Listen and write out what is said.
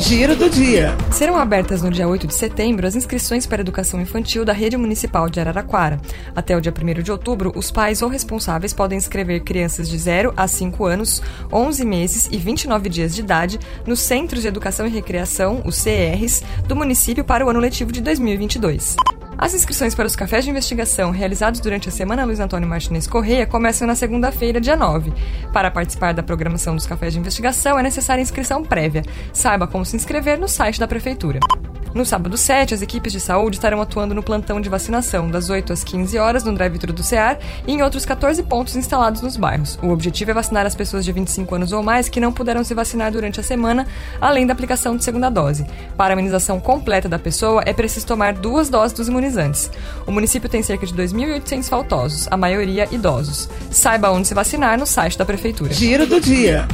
Giro do dia. Serão abertas no dia 8 de setembro as inscrições para educação infantil da rede municipal de Araraquara. Até o dia 1 de outubro, os pais ou responsáveis podem inscrever crianças de 0 a 5 anos, 11 meses e 29 dias de idade nos Centros de Educação e Recreação, os CRs, do município para o ano letivo de 2022. As inscrições para os cafés de investigação realizados durante a Semana Luiz Antônio Martinez Correia começam na segunda-feira, dia 9. Para participar da programação dos cafés de investigação é necessária inscrição prévia. Saiba como se inscrever no site da Prefeitura. No sábado 7, as equipes de saúde estarão atuando no plantão de vacinação, das 8 às 15 horas no drive-thru do CEAR e em outros 14 pontos instalados nos bairros. O objetivo é vacinar as pessoas de 25 anos ou mais que não puderam se vacinar durante a semana, além da aplicação de segunda dose. Para a imunização completa da pessoa, é preciso tomar duas doses dos imunizantes. O município tem cerca de 2.800 faltosos, a maioria idosos. Saiba onde se vacinar no site da Prefeitura. Giro do dia.